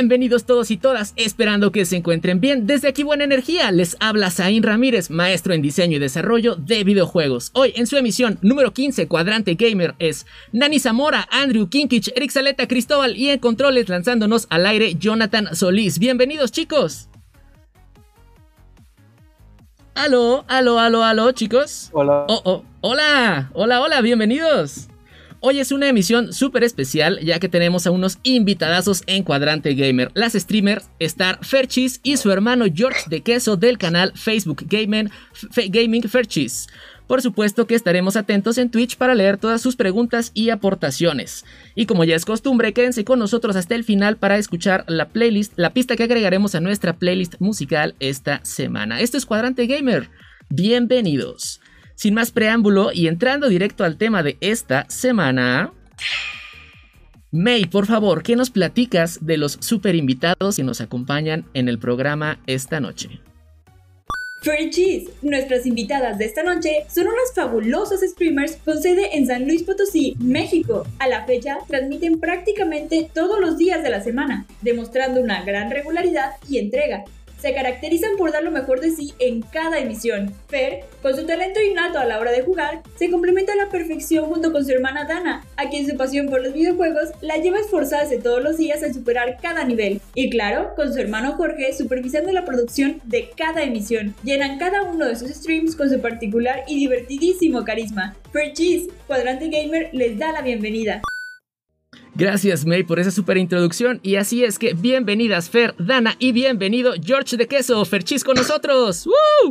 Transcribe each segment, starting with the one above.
Bienvenidos todos y todas, esperando que se encuentren bien. Desde aquí Buena Energía les habla Zain Ramírez, maestro en diseño y desarrollo de videojuegos. Hoy en su emisión número 15, Cuadrante Gamer, es Nani Zamora, Andrew Kinkich, Eric Saleta, Cristóbal y en controles lanzándonos al aire Jonathan Solís. Bienvenidos chicos. Aló, aló, aló, aló, chicos. Hola. Oh, oh, hola, hola, hola, bienvenidos. Hoy es una emisión súper especial ya que tenemos a unos invitadazos en Cuadrante Gamer. Las streamers Star Ferchis y su hermano George de Queso del canal Facebook Gaming, Ferchis. Por supuesto que estaremos atentos en Twitch para leer todas sus preguntas y aportaciones. Y como ya es costumbre, quédense con nosotros hasta el final para escuchar la playlist, la pista que agregaremos a nuestra playlist musical esta semana. Esto es Cuadrante Gamer. Bienvenidos. Sin más preámbulo y entrando directo al tema de esta semana. May, por favor, ¿qué nos platicas de los super invitados que nos acompañan en el programa esta noche? Cheese, nuestras invitadas de esta noche son unos fabulosos streamers con sede en San Luis Potosí, México. A la fecha transmiten prácticamente todos los días de la semana, demostrando una gran regularidad y entrega, se caracterizan por dar lo mejor de sí en cada emisión. Fer, con su talento innato a la hora de jugar, se complementa a la perfección junto con su hermana Dana, a quien su pasión por los videojuegos la lleva a esforzarse todos los días en superar cada nivel. Y claro, con su hermano Jorge supervisando la producción de cada emisión. Llenan cada uno de sus streams con su particular y divertidísimo carisma. Fer Cheese, Cuadrante Gamer les da la bienvenida. Gracias May por esa super introducción y así es que bienvenidas Fer, Dana y bienvenido George de Queso, Ferchis con nosotros. ¡Woo!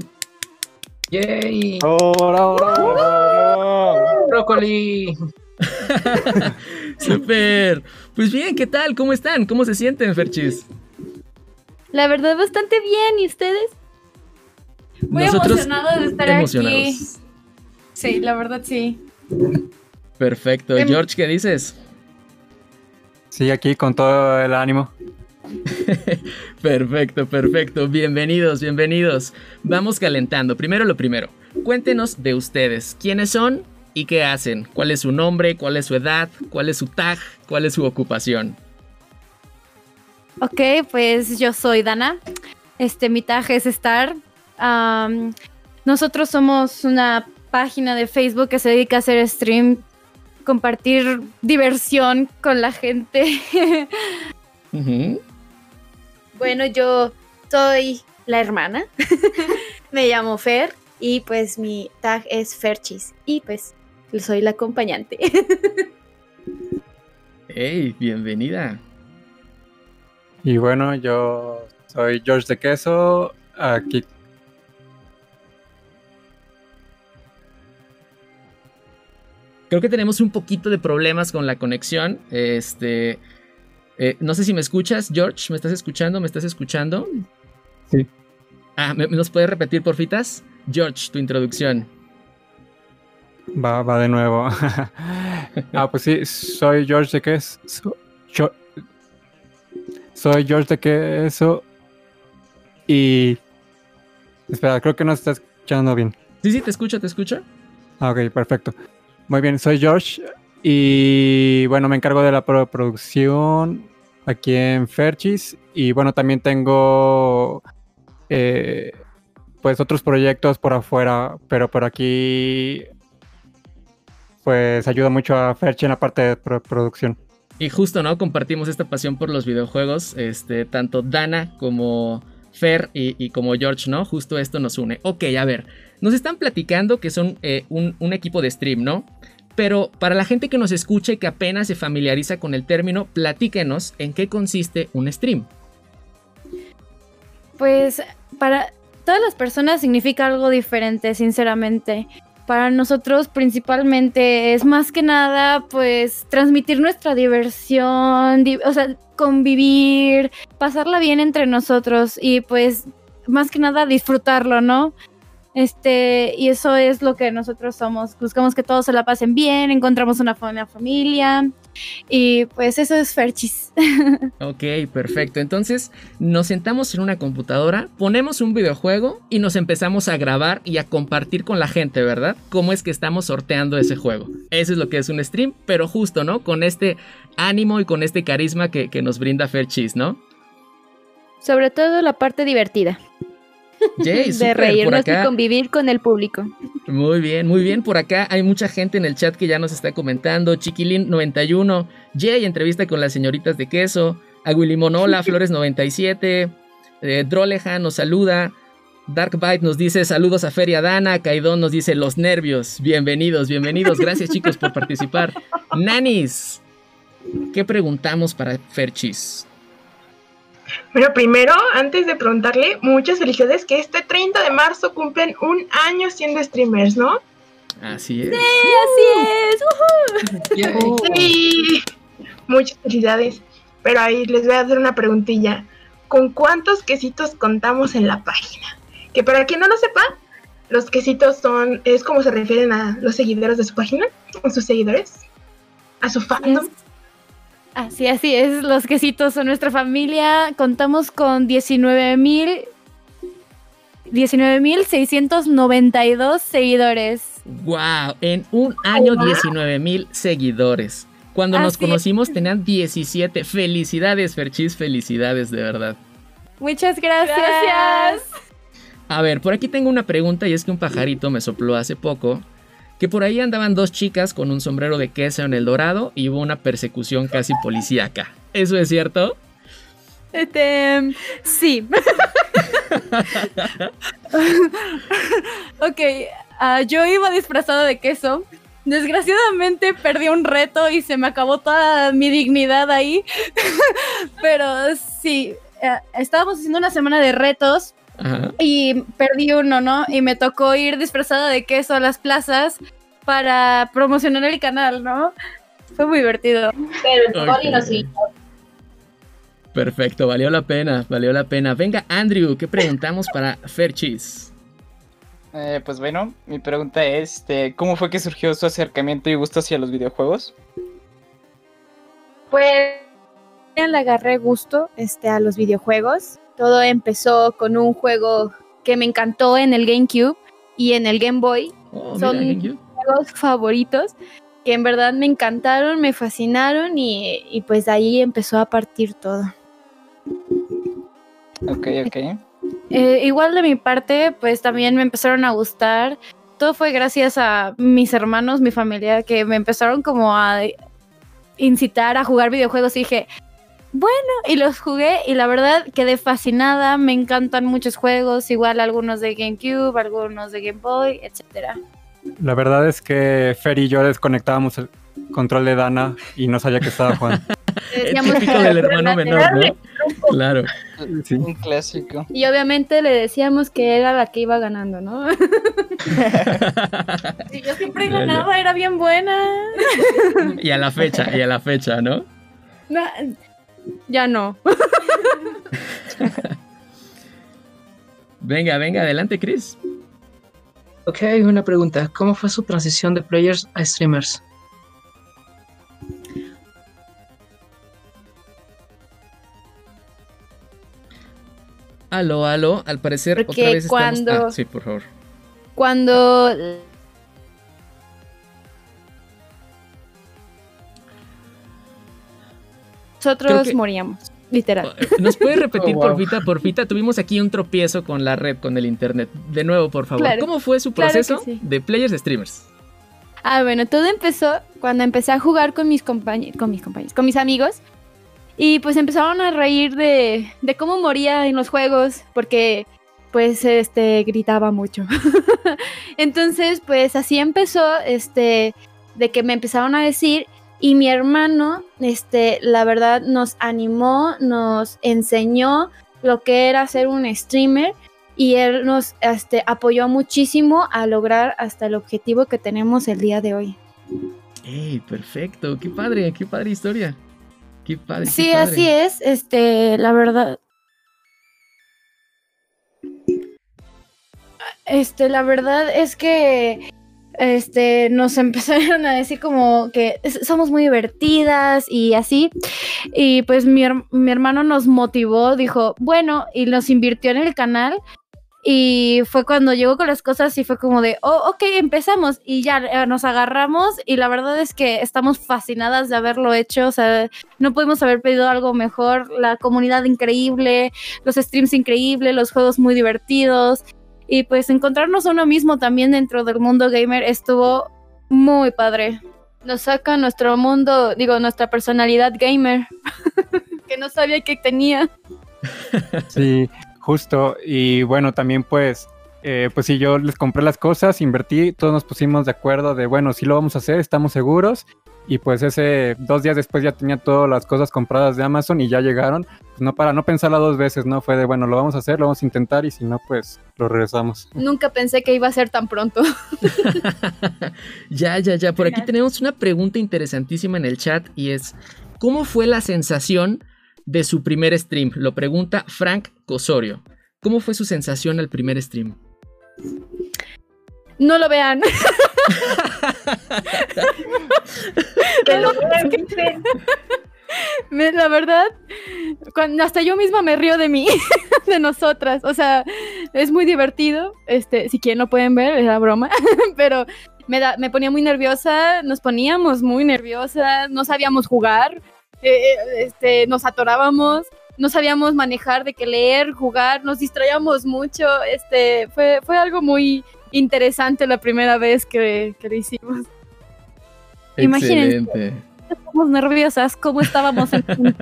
¡Yay! ¡Hola, hola, ¡Brócoli! super. Pues bien, ¿qué tal? ¿Cómo están? ¿Cómo se sienten, Ferchis? La verdad, bastante bien. ¿Y ustedes? Muy emocionado de estar aquí. Sí, la verdad sí. Perfecto. Em- George, ¿qué dices? Sí, aquí con todo el ánimo. perfecto, perfecto. Bienvenidos, bienvenidos. Vamos calentando. Primero lo primero. Cuéntenos de ustedes. ¿Quiénes son y qué hacen? ¿Cuál es su nombre? ¿Cuál es su edad? ¿Cuál es su tag? ¿Cuál es su ocupación? Ok, pues yo soy Dana. Este, mi tag es Star. Um, nosotros somos una página de Facebook que se dedica a hacer stream compartir diversión con la gente. uh -huh. Bueno, yo soy la hermana. Me llamo Fer y pues mi tag es Ferchis y pues soy la acompañante. hey, bienvenida. Y bueno, yo soy George de Queso, aquí Creo que tenemos un poquito de problemas con la conexión. Este. Eh, no sé si me escuchas, George. ¿Me estás escuchando? ¿Me estás escuchando? Sí. Ah, ¿me, nos puedes repetir, porfitas? George, tu introducción. Va, va de nuevo. ah, pues sí, soy George de Queso. Soy George de Queso. Y. Espera, creo que no se está escuchando bien. Sí, sí, te escucho, te escucho. Ah, ok, perfecto. Muy bien, soy George y bueno, me encargo de la producción aquí en Ferchis y bueno, también tengo eh, pues otros proyectos por afuera, pero por aquí pues ayuda mucho a Ferchi en la parte de pro producción. Y justo, ¿no? Compartimos esta pasión por los videojuegos, este, tanto Dana como Fer y, y como George, ¿no? Justo esto nos une. Ok, a ver, nos están platicando que son eh, un, un, equipo de stream, ¿no? Pero para la gente que nos escuche que apenas se familiariza con el término, platíquenos en qué consiste un stream. Pues para todas las personas significa algo diferente, sinceramente. Para nosotros principalmente es más que nada pues transmitir nuestra diversión, o sea, convivir, pasarla bien entre nosotros y pues más que nada disfrutarlo, ¿no? Este, y eso es lo que nosotros somos. Buscamos que todos se la pasen bien, encontramos una buena familia. Y pues eso es Ferchis. Ok, perfecto. Entonces nos sentamos en una computadora, ponemos un videojuego y nos empezamos a grabar y a compartir con la gente, ¿verdad? Cómo es que estamos sorteando ese juego. Eso es lo que es un stream, pero justo, ¿no? Con este ánimo y con este carisma que, que nos brinda Ferchis, ¿no? Sobre todo la parte divertida. de reírnos y convivir con el público. Muy bien, muy bien. Por acá hay mucha gente en el chat que ya nos está comentando. Chiquilín91, Jay, entrevista con las señoritas de queso. Aguilimonola, Flores97. Eh, Droleja nos saluda. Dark Bite nos dice saludos a Feria Dana. Kaidon nos dice los nervios. Bienvenidos, bienvenidos. Gracias chicos por participar. Nanis, ¿qué preguntamos para Ferchis? Bueno, primero, antes de preguntarle, muchas felicidades que este 30 de marzo cumplen un año siendo streamers, ¿no? Así es. Sí, así es. Sí. Muchas felicidades. Pero ahí les voy a hacer una preguntilla. ¿Con cuántos quesitos contamos en la página? Que para quien no lo sepa, los quesitos son, es como se refieren a los seguidores de su página, a sus seguidores, a su fandom. Así, así es, los quesitos son nuestra familia. Contamos con 19 mil 19.692 seguidores. ¡Wow! En un año 19 mil seguidores. Cuando nos conocimos tenían 17. Felicidades, Ferchis, felicidades, de verdad. Muchas gracias. A ver, por aquí tengo una pregunta y es que un pajarito me sopló hace poco que por ahí andaban dos chicas con un sombrero de queso en el dorado y hubo una persecución casi policíaca. ¿Eso es cierto? Este, sí. ok, ah, yo iba disfrazado de queso. Desgraciadamente perdí un reto y se me acabó toda mi dignidad ahí. Pero sí, eh, estábamos haciendo una semana de retos y perdí uno, ¿no? Y me tocó ir disfrazada de queso a las plazas para promocionar el canal, ¿no? Fue muy divertido. Pero el okay. no sí. Perfecto, valió la pena, valió la pena. Venga, Andrew, ¿qué preguntamos para Ferchis? Eh, pues bueno, mi pregunta es, este, ¿cómo fue que surgió su acercamiento y gusto hacia los videojuegos? Pues le agarré gusto este, a los videojuegos. Todo empezó con un juego que me encantó en el GameCube y en el Game Boy. Oh, Son juegos favoritos que en verdad me encantaron, me fascinaron y, pues ahí empezó a partir todo. Ok, ok. Eh, igual de mi parte, pues también me empezaron a gustar. Todo fue gracias a mis hermanos, mi familia, que me empezaron como a incitar a jugar videojuegos y dije, bueno, y los jugué y la verdad quedé fascinada, me encantan muchos juegos, igual algunos de GameCube, algunos de Game Boy, etcétera. La verdad es que Fer y yo desconectábamos el control de Dana y no sabía que estaba Juan. Es típico del hermano menor, ¿no? Claro. Un clásico. Y obviamente le decíamos que era la que iba ganando, ¿no? y yo siempre ganaba, era bien buena. Y a la fecha, y a la fecha, ¿no? no ya no. venga, venga, adelante, Chris. Ok, una pregunta. ¿Cómo fue su transición de players a streamers? Aló, aló, al parecer otra vez cuando, estamos... Ah, sí, por favor. Cuando nosotros moríamos. Literal. Eh, ¿Nos puede repetir, oh, porfita, porfita? Tuvimos aquí un tropiezo con la red, con el internet. De nuevo, por favor. ¿Cómo fue su proceso de players streamers? Ah, bueno, todo empezó cuando empecé a jugar con mis compañeros, con mis compañeros, con mis amigos. Y pues empezaron a reír de, de cómo moría en los juegos, porque pues este gritaba mucho. Entonces, pues así empezó, este, de que me empezaron a decir y mi hermano, este, la verdad, nos animó, nos enseñó lo que era ser un streamer. y él nos este, apoyó muchísimo a lograr hasta el objetivo que tenemos el día de hoy. ¡Ey, perfecto! ¡Qué padre! ¡Qué padre historia! ¡Qué padre! Sí, así es. Este, la verdad. Este, la verdad es que este, nos empezaron a decir como que somos muy divertidas y así. Y pues mi, hermano nos motivó, dijo, bueno, y nos invirtió en el canal. Y fue cuando llegó con las cosas y fue como de, oh, ok, empezamos. Y ya eh, nos agarramos y la verdad es que estamos fascinadas de haberlo hecho. O sea, no pudimos haber pedido algo mejor. La comunidad increíble, los streams increíbles, los juegos muy divertidos. Y pues encontrarnos a uno mismo también dentro del mundo gamer estuvo muy padre. Nos saca nuestro mundo, digo, nuestra personalidad gamer, que no sabía que tenía. Sí, justo. Y bueno, también pues, eh, pues si yo les compré las cosas, invertí, todos nos pusimos de acuerdo de, bueno, sí lo vamos a hacer, estamos seguros. Y pues ese dos días después ya tenía todas las cosas compradas de Amazon y ya llegaron. Pues no para no pensarla dos veces, ¿no? Fue de, bueno, lo vamos a hacer, lo vamos a intentar y si no, pues lo regresamos. Nunca pensé que iba a ser tan pronto. ya, ya, ya. Por aquí tenemos una pregunta interesantísima en el chat y es, ¿cómo fue la sensación de su primer stream? Lo pregunta Frank Cosorio. ¿Cómo fue su sensación al primer stream? No lo vean. que vean, La verdad, cuando, hasta yo misma me río de mí, de nosotras. O sea, es muy divertido. Este, si quieren lo pueden ver, es la broma. Pero me, da, me ponía muy nerviosa, nos poníamos muy nerviosas, no sabíamos jugar, eh, eh, este, nos atorábamos no sabíamos manejar de qué leer, jugar, nos distraíamos mucho, este, fue, fue algo muy, interesante la primera vez que, lo hicimos. Imagínense. Estamos nerviosas, cómo estábamos en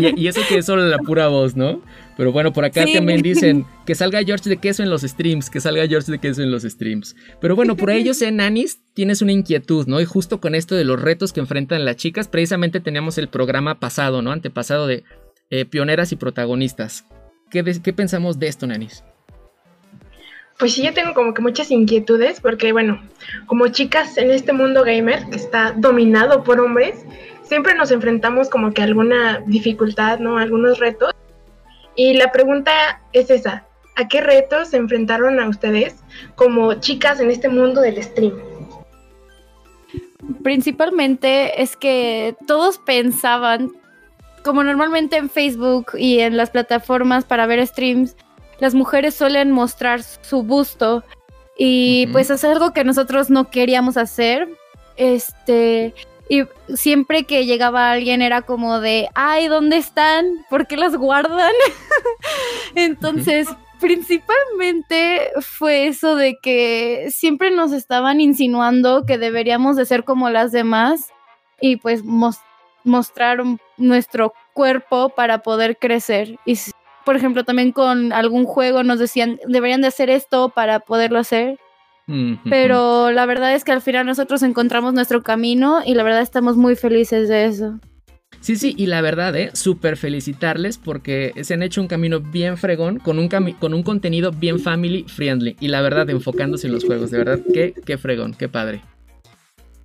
y, y eso que es solo la pura voz, ¿no? Pero bueno, por acá también dicen que salga George de queso en los streams, que salga George de queso en los streams. Pero bueno, por ello, sé, Nanis, tienes una inquietud, ¿no? Y justo con esto de los retos que enfrentan las chicas, precisamente teníamos el programa pasado, ¿no? Antepasado de eh, pioneras y protagonistas. ¿Qué, ¿Qué pensamos de esto, Nanis? Pues sí, yo tengo como que muchas inquietudes, porque bueno, como chicas en este mundo gamer que está dominado por hombres, siempre nos enfrentamos como que a alguna dificultad, ¿no? Algunos retos. Y la pregunta es esa, ¿a qué retos se enfrentaron a ustedes como chicas en este mundo del stream? Principalmente es que todos pensaban, como normalmente en Facebook y en las plataformas para ver streams, las mujeres suelen mostrar su busto y pues es algo que nosotros no queríamos hacer. Este, y siempre que llegaba alguien era como de, ay, ¿dónde están? ¿Por qué las guardan? Entonces, principalmente fue eso de que siempre nos estaban insinuando que deberíamos de ser como las demás y pues mostrar nuestro cuerpo para poder crecer. Y por ejemplo, también con algún juego nos decían, deberían de hacer esto para poderlo hacer. Pero la verdad es que al final nosotros encontramos nuestro camino y la verdad estamos muy felices de eso. Sí, sí, y la verdad, ¿eh? Súper felicitarles porque se han hecho un camino bien fregón, con un, con un contenido bien family friendly. Y la verdad, enfocándose en los juegos, de verdad, qué, qué fregón, qué padre.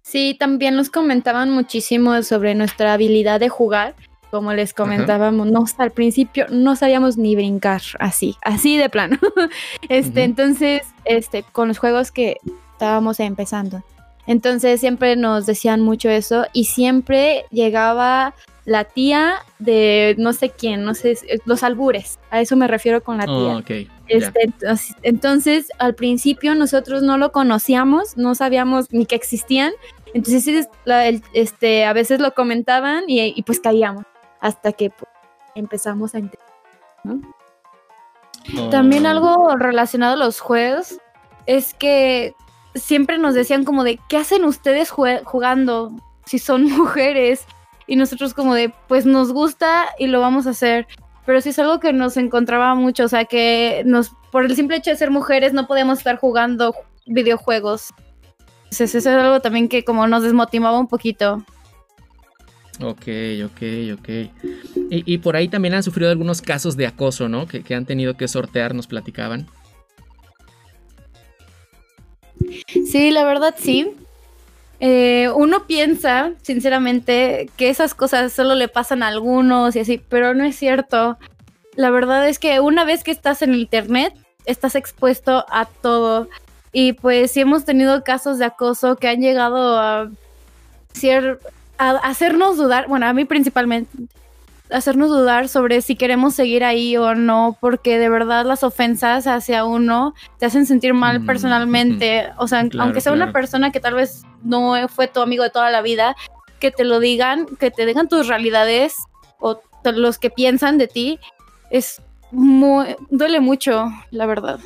Sí, también nos comentaban muchísimo sobre nuestra habilidad de jugar como les comentábamos, no, al principio no sabíamos ni brincar así, así de plano. este, entonces, este, con los juegos que estábamos empezando. Entonces siempre nos decían mucho eso y siempre llegaba la tía de no sé quién, no sé, los albures, a eso me refiero con la tía. Oh, este, entonces, al principio nosotros no lo conocíamos, no sabíamos ni que existían, entonces este, a veces lo comentaban y pues caíamos hasta que pues, empezamos a entender. También oh. algo relacionado a los juegos es que siempre nos decían como de, ¿qué hacen ustedes jugando si son mujeres? Y nosotros como de, pues nos gusta y lo vamos a hacer. Pero sí es algo que nos encontraba mucho, o sea que nos, por el simple hecho de ser mujeres no podíamos estar jugando videojuegos. Entonces eso es algo también que como nos desmotivaba un poquito. Ok, ok, ok. Y, por ahí también han sufrido algunos casos de acoso, ¿no? Que, que han tenido que sortear, nos platicaban. Sí, la verdad sí. Eh, uno piensa, sinceramente, que esas cosas solo le pasan a algunos y así, pero no es cierto. La verdad es que una vez que estás en internet, estás expuesto a todo. Y pues sí hemos tenido casos de acoso que han llegado a, a hacernos dudar, bueno, a mí principalmente, hacernos dudar sobre si queremos seguir ahí o no, porque de verdad las ofensas hacia uno te hacen sentir mal mm, personalmente. O sea, aunque sea una persona que tal vez no fue tu amigo de toda la vida, que te lo digan, que te digan tus realidades o los que piensan de ti, es muy, duele mucho, la verdad.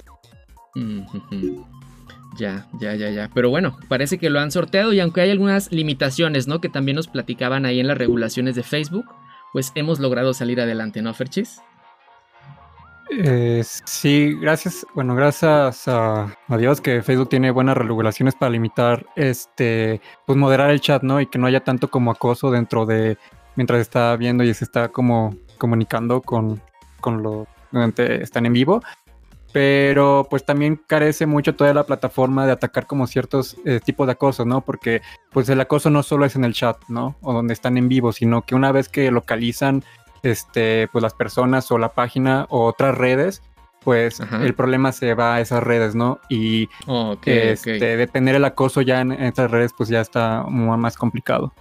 Ya, ya, ya, ya. Pero bueno, parece que lo han sorteado y aunque hay algunas limitaciones, ¿no? Que también nos platicaban ahí en las regulaciones de Facebook, pues hemos logrado salir adelante, ¿no, Ferchis? Eh, sí, gracias, bueno, gracias a, Dios que Facebook tiene buenas regulaciones para limitar, este, pues moderar el chat, ¿no? Y que no haya tanto como acoso dentro de, mientras está viendo y se está como comunicando con, con los, que están en vivo pero pues también carece mucho toda la plataforma de atacar como ciertos eh, tipos de acoso, ¿no? Porque pues el acoso no solo es en el chat, ¿no? O donde están en vivo, sino que una vez que localizan este, pues las personas o la página o otras redes, pues el problema se va a esas redes, ¿no? Y este, detener el acoso ya en, estas redes, pues ya está más complicado.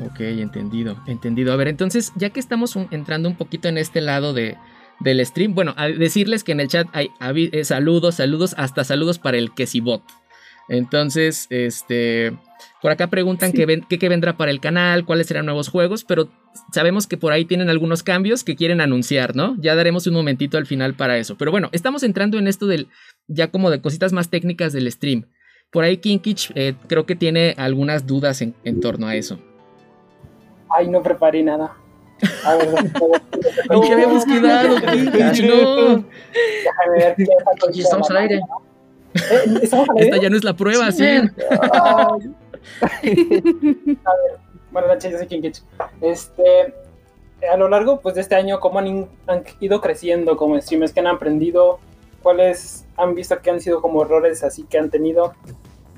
Ok, entendido, entendido. A ver, entonces, ya que estamos entrando un poquito en este lado de, del stream. Bueno, a decirles que en el chat hay, eh, saludos, saludos, hasta saludos para el Quesibot. Entonces, este, por acá preguntan qué, vendrá para el canal, cuáles serán nuevos juegos, pero sabemos que por ahí tienen algunos cambios que quieren anunciar, ¿no? Ya daremos un momentito al final para eso. Pero bueno, estamos entrando en esto del, ya como de cositas más técnicas del stream. Por ahí Kinkich eh, creo que tiene algunas dudas en, en torno a eso. Ay, no preparé nada. A ver, ¿En qué habíamos quedado? no. Déjame ver qué Estamos al aire. ¿Eh? ¿Estamos al aire? Esta ya no es la prueba, sí. A ver, bueno, Nacha, yo sé quién Este, a lo largo pues, de este año, ¿cómo han, han, ido creciendo como streamers? que han aprendido? ¿Cuáles han visto que han sido como errores así que han tenido?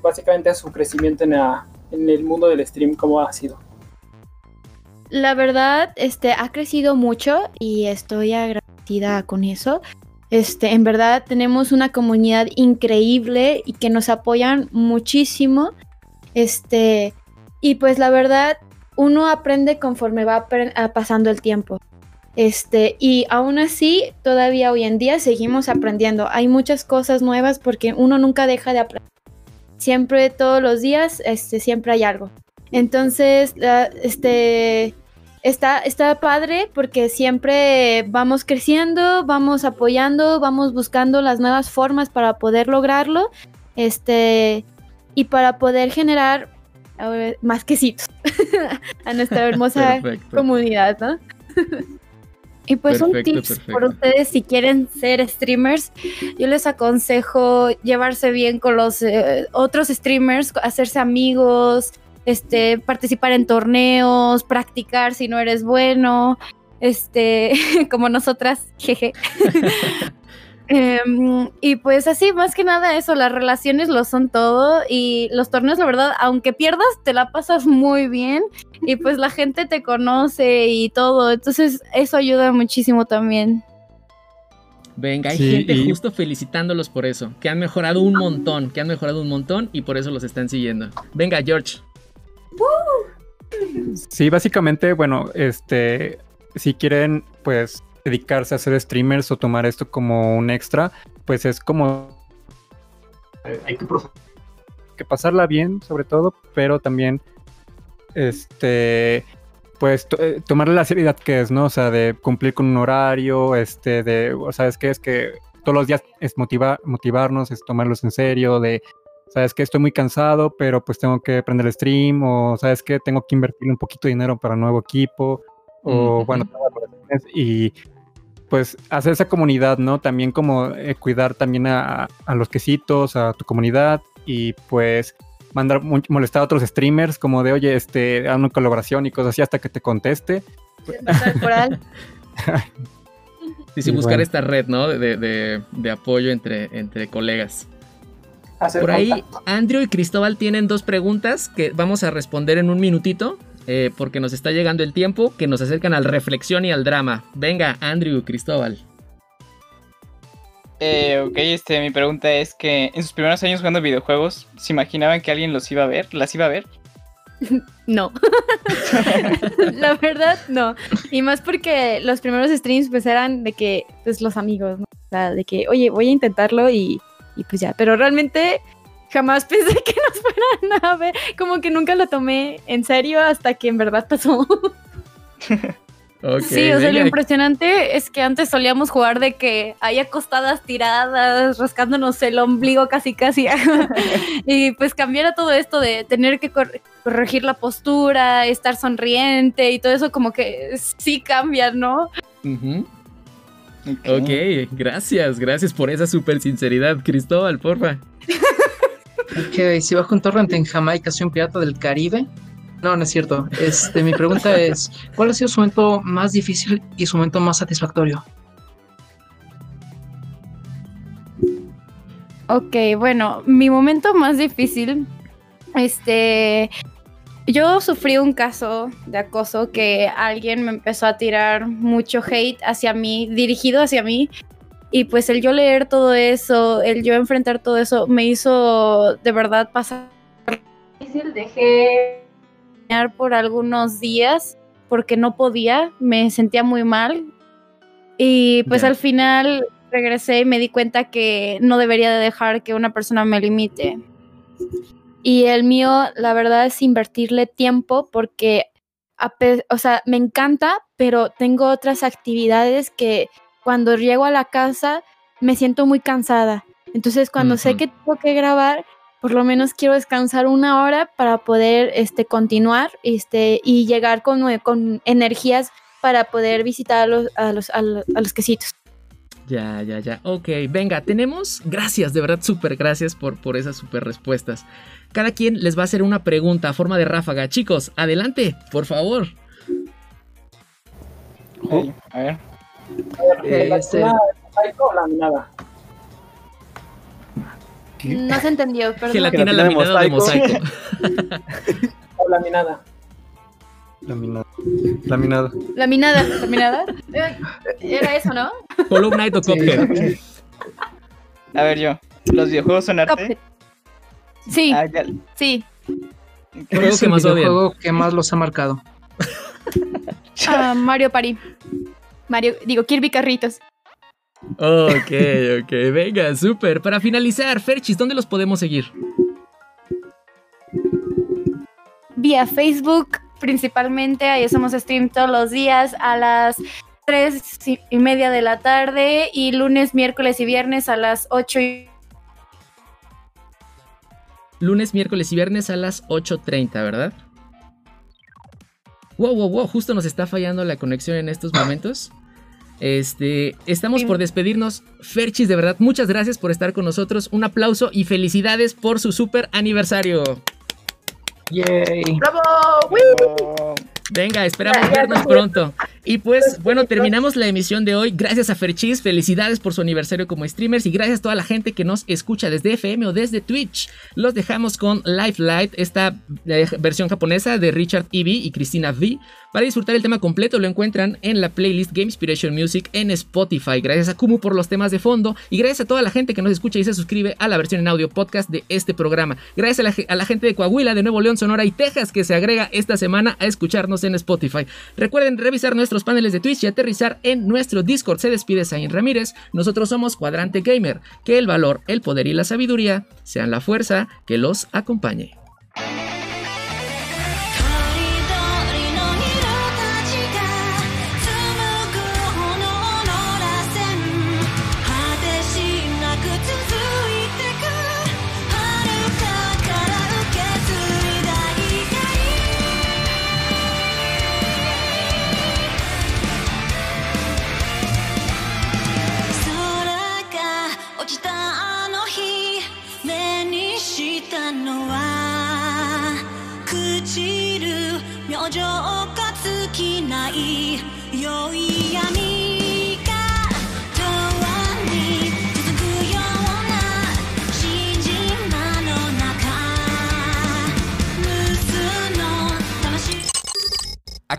Básicamente su crecimiento en, la, en el mundo del stream, ¿cómo ha sido? La verdad, este, ha crecido mucho y estoy agradecida con eso. Este, en verdad tenemos una comunidad increíble y que nos apoyan muchísimo. Este, y pues la verdad, uno aprende conforme va pasando el tiempo. Este, y aún así, todavía hoy en día seguimos aprendiendo. Hay muchas cosas nuevas porque uno nunca deja de aprender. Siempre, todos los días, este, siempre hay algo. Entonces, este, está, está padre porque siempre vamos creciendo, vamos apoyando, vamos buscando las nuevas formas para poder lograrlo. Este, y para poder generar más quesitos a nuestra hermosa comunidad, ¿no? y pues un tip por ustedes si quieren ser streamers, yo les aconsejo llevarse bien con los eh, otros streamers, hacerse amigos, este, participar en torneos, practicar si no eres bueno, este, como nosotras, jeje. Em, y pues así, más que nada eso, las relaciones lo son todo y los torneos, la verdad, aunque pierdas, te la pasas muy bien y pues la gente te conoce y todo, entonces eso ayuda muchísimo también. Venga, hay gente justo felicitándolos por eso, que han mejorado un montón, que han mejorado un montón y por eso los están siguiendo. Venga, George. Sí, básicamente, bueno, este, si quieren, pues, dedicarse a ser streamers o tomar esto como un extra, pues es como... Hay que, pasarla bien, sobre todo, pero también, este, pues, eh, tomarle la seriedad que es, ¿no? O sea, de cumplir con un horario, este, de, o sea, es que es que todos los días es motivar, motivarnos, es tomarlos en serio, de sabes que estoy muy cansado, pero pues tengo que prender el stream, o sabes que tengo que invertir un poquito de dinero para un nuevo equipo, o bueno, y pues hacer esa comunidad, ¿no? También como eh, cuidar también a, los quesitos, a tu comunidad, y pues mandar molestar a otros streamers como de, oye, este, a una colaboración y cosas así hasta que te conteste. Sí, sí, buscar esta red, ¿no? De, apoyo entre, entre colegas. Por ahí, Andrew y Cristóbal tienen dos preguntas que vamos a responder en un minutito, eh, porque nos está llegando el tiempo, que nos acercan al reflexión y al drama. Venga, Andrew y Cristóbal. Eh, ok, este, mi pregunta es que en sus primeros años jugando videojuegos, ¿se imaginaban que alguien los iba a ver? ¿Las iba a ver? No. la verdad, no. Y más porque los primeros streams pues eran de que, pues los amigos, ¿no? O sea, de que, oye, voy a intentarlo y, y pues ya. Pero realmente jamás pensé que nos fueran a ver. Como que nunca lo tomé en serio hasta que en verdad pasó. sí, o sea, lo impresionante es que antes solíamos jugar de que hay acostadas tiradas, rascándonos el ombligo casi casi. y pues cambiar todo esto de tener que corregir la postura, estar sonriente y todo eso como que sí cambia, ¿no? Ok, gracias, gracias por esa super sinceridad, Cristóbal, porfa. ok, si bajo un torrente en Jamaica, soy un pirata del Caribe. No, no es cierto. Este, mi pregunta es, ¿cuál ha sido su momento más difícil y su momento más satisfactorio? Ok, bueno, mi momento más difícil, este, yo sufrí un caso de acoso que alguien me empezó a tirar mucho hate hacia mí, dirigido hacia mí, y pues el yo leer todo eso, el yo enfrentar todo eso, me hizo de verdad pasar difícil, dejé por algunos días porque no podía, me sentía muy mal. Y pues al final regresé y me di cuenta que no debería de dejar que una persona me limite. Y el mío, la verdad, es invertirle tiempo porque, o sea, me encanta, pero tengo otras actividades que cuando llego a la casa me siento muy cansada. Entonces, cuando sé que tengo que grabar, por lo menos quiero descansar una hora para poder este, continuar este, y llegar con, con energías para poder visitar a los, a los, a los, quesitos. Ya, ya, ya. Ok, venga, tenemos. Gracias, de verdad, súper gracias por, por esas súper respuestas. Cada quien les va a hacer una pregunta a forma de ráfaga. Chicos, adelante, por favor. a ver. A ver, este... la, nada. No se entendió, perdón. Gelatina, laminada de mosaico. o laminada. Laminada. Laminada. Laminada. ¿Laminada? Era eso, ¿no? Hollow Knight o Cuphead. A ver yo. ¿Los videojuegos son arte? Sí. Ah, sí. ¿Cuál es el videojuego que más los ha marcado? Uh, Mario Party. Mario, digo, Kirby Carritos. Ok, ok, venga, súper. Para finalizar, Ferchis, ¿dónde los podemos seguir? Vía Facebook, principalmente. Ahí hacemos stream todos los días a las 3 y media de la tarde y lunes, miércoles y viernes a las 8 y... Lunes, miércoles y viernes a las 8.30, ¿verdad? Wow, wow, wow, justo nos está fallando la conexión en estos momentos. Este, estamos por despedirnos. Ferchis, de verdad, muchas gracias por estar con nosotros. Un aplauso y felicidades por su super aniversario. Yay. ¡Bravo! Venga, esperamos vernos pronto. Y pues, bueno, terminamos la emisión de hoy. Gracias a Ferchis, felicidades por su aniversario como streamers y gracias a toda la gente que nos escucha desde FM o desde Twitch. Los dejamos con Life Light, esta eh, versión japonesa de Richard E.B. y Cristina V. Para disfrutar el tema completo lo encuentran en la playlist Game Inspiration Music en Spotify. Gracias a Kumu por los temas de fondo y gracias a toda la gente que nos escucha y se suscribe a la versión en audio podcast de este programa. Gracias a la, a la gente de Coahuila, de Nuevo León, Sonora y Texas que se agrega esta semana a escucharnos en Spotify. Recuerden revisar nuestros paneles de Twitch y aterrizar en nuestro Discord. Se despide Zain Ramírez. Nosotros somos Cuadrante Gamer. Que el valor, el poder y la sabiduría sean la fuerza que los acompañe.